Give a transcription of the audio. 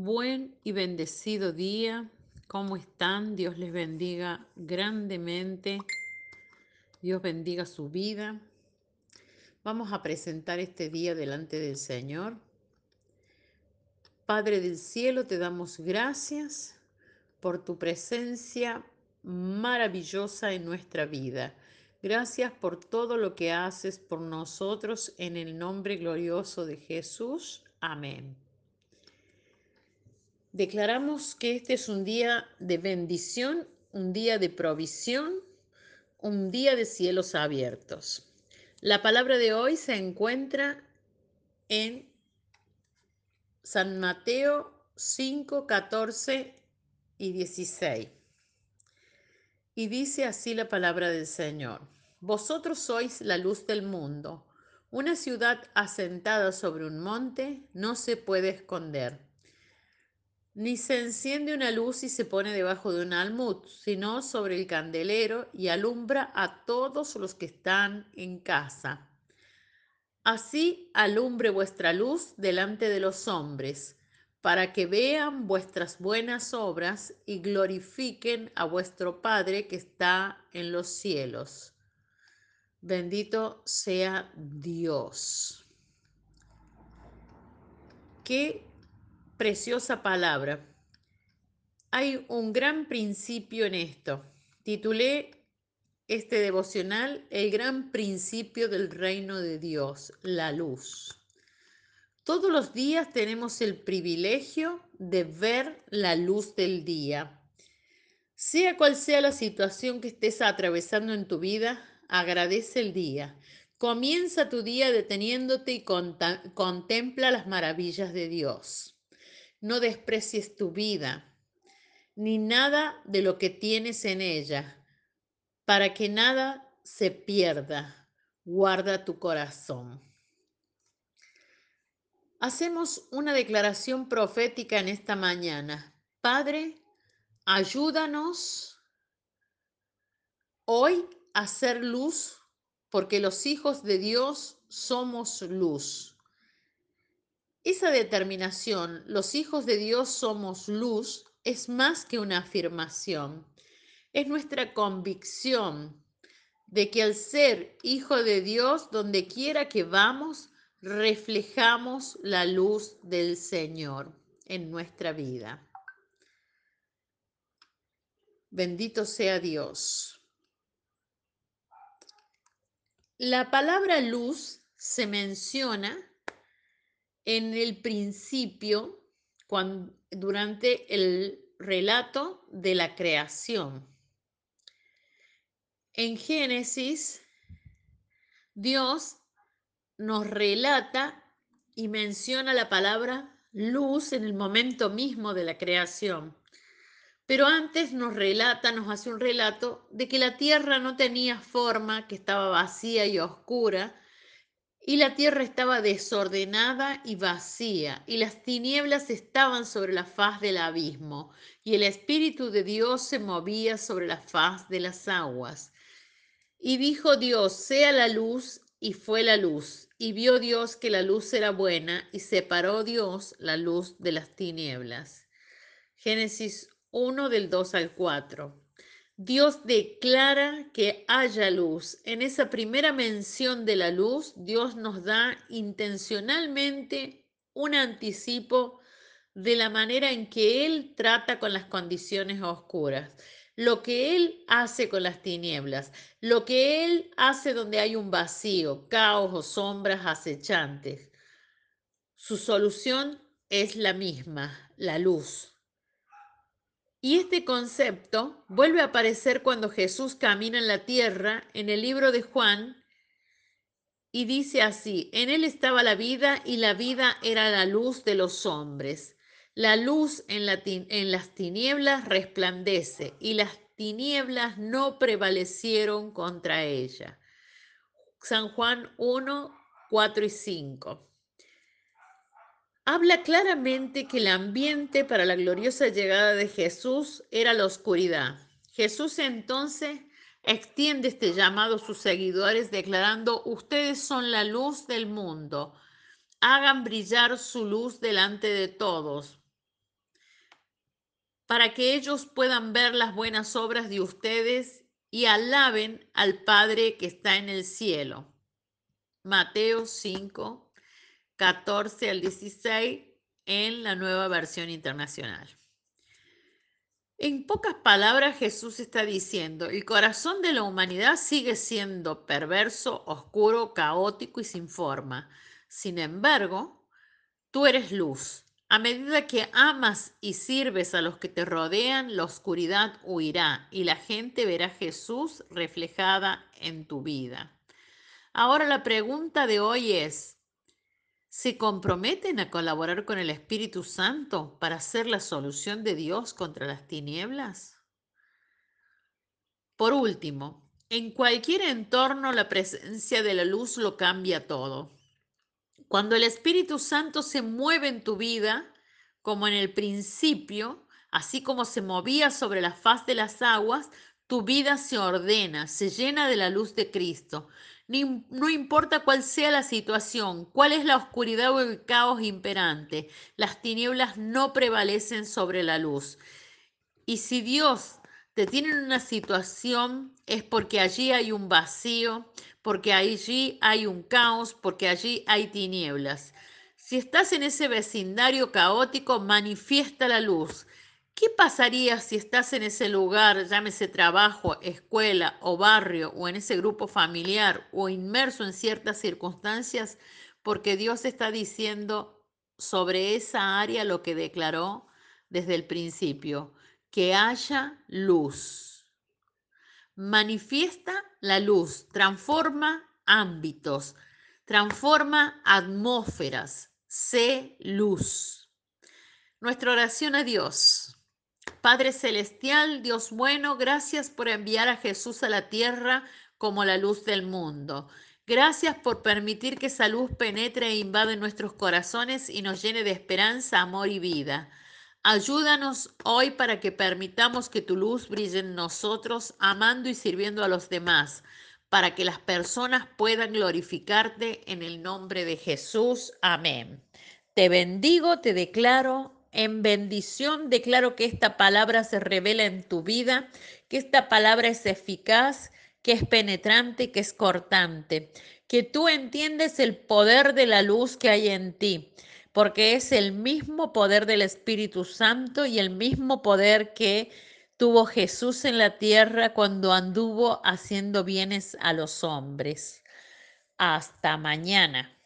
Buen y bendecido día. ¿Cómo están? Dios les bendiga grandemente. Dios bendiga su vida. Vamos a presentar este día delante del Señor. Padre del cielo, te damos gracias por tu presencia maravillosa en nuestra vida. Gracias por todo lo que haces por nosotros en el nombre glorioso de Jesús. Amén. Declaramos que este es un día de bendición, un día de provisión, un día de cielos abiertos. La palabra de hoy se encuentra en San Mateo 5, 14 y 16. Y dice así la palabra del Señor. Vosotros sois la luz del mundo. Una ciudad asentada sobre un monte no se puede esconder ni se enciende una luz y se pone debajo de un almud, sino sobre el candelero y alumbra a todos los que están en casa. Así alumbre vuestra luz delante de los hombres, para que vean vuestras buenas obras y glorifiquen a vuestro Padre que está en los cielos. Bendito sea Dios. Qué preciosa palabra. Hay un gran principio en esto. Titulé este devocional El gran principio del reino de Dios, la luz. Todos los días tenemos el privilegio de ver la luz del día. Sea cual sea la situación que estés atravesando en tu vida, agradece el día. Comienza tu día deteniéndote y contempla las maravillas de Dios. No desprecies tu vida, ni nada de lo que tienes en ella, para que nada se pierda. Guarda tu corazón. Hacemos una declaración profética en esta mañana. Padre, ayúdanos hoy a hacer luz, porque los hijos de Dios somos luz. Esa determinación, los hijos de Dios somos luz, es más que una afirmación. Es nuestra convicción de que al ser hijo de Dios, donde quiera que vamos, reflejamos la luz del Señor en nuestra vida. Bendito sea Dios. La palabra luz se menciona en el principio, cuando, durante el relato de la creación. En Génesis, Dios nos relata y menciona la palabra luz en el momento mismo de la creación. Pero antes nos relata, nos hace un relato de que la tierra no tenía forma, que estaba vacía y oscura, y la tierra estaba desordenada y vacía, y las tinieblas estaban sobre la faz del abismo, y el Espíritu de Dios se movía sobre la faz de las aguas. Y dijo Dios, sea la luz, y fue la luz. Y vio Dios que la luz era buena, y separó Dios la luz de las tinieblas. Génesis 1 del 2 al 4. Dios declara que haya luz. En esa primera mención de la luz, Dios nos da intencionalmente un anticipo de la manera en que Él trata con las condiciones oscuras, lo que Él hace con las tinieblas, lo que Él hace donde hay un vacío, caos o sombras acechantes. Su solución es la misma, la luz. Y este concepto vuelve a aparecer cuando Jesús camina en la tierra en el libro de Juan y dice así, en él estaba la vida y la vida era la luz de los hombres. La luz en, las tinieblas resplandece y las tinieblas no prevalecieron contra ella. San Juan 1, 4 y 5 habla claramente que el ambiente para la gloriosa llegada de Jesús era la oscuridad. Jesús entonces extiende este llamado a sus seguidores declarando, ustedes son la luz del mundo, hagan brillar su luz delante de todos, para que ellos puedan ver las buenas obras de ustedes y alaben al Padre que está en el cielo. Mateo 5, 14 al 16 en la nueva versión internacional. En pocas palabras, Jesús está diciendo, el corazón de la humanidad sigue siendo perverso, oscuro, caótico y sin forma. Sin embargo, tú eres luz. A medida que amas y sirves a los que te rodean, la oscuridad huirá y la gente verá a Jesús reflejada en tu vida. Ahora la pregunta de hoy es, se comprometen a colaborar con el Espíritu Santo para ser la solución de Dios contra las tinieblas? Por último, en cualquier entorno la presencia de la luz lo cambia todo. Cuando el Espíritu Santo se mueve en tu vida, como en el principio, así como se movía sobre la faz de las aguas, tu vida se ordena, se llena de la luz de Cristo no importa cuál sea la situación, cuál es la oscuridad o el caos imperante, las tinieblas no prevalecen sobre la luz. Y si Dios te tiene en una situación, es porque allí hay un vacío, porque allí hay un caos, porque allí hay tinieblas. Si estás en ese vecindario caótico, manifiesta la luz. ¿Qué pasaría si estás en ese lugar, llámese trabajo, escuela o barrio, o en ese grupo familiar, o inmerso en ciertas circunstancias, porque Dios está diciendo sobre esa área lo que declaró desde el principio, que haya luz. Manifiesta la luz, transforma ámbitos, transforma atmósferas, sé luz. Nuestra oración a Dios. Padre Celestial, Dios bueno, gracias por enviar a Jesús a la tierra como la luz del mundo. Gracias por permitir que esa luz penetre e invade nuestros corazones y nos llene de esperanza, amor y vida. Ayúdanos hoy para que permitamos que tu luz brille en nosotros, amando y sirviendo a los demás, para que las personas puedan glorificarte en el nombre de Jesús. Amén. Te bendigo, te declaro en bendición declaro que esta palabra se revela en tu vida, que esta palabra es eficaz, que es penetrante, que es cortante, que tú entiendes el poder de la luz que hay en ti, porque es el mismo poder del Espíritu Santo y el mismo poder que tuvo Jesús en la tierra cuando anduvo haciendo bienes a los hombres. Hasta mañana.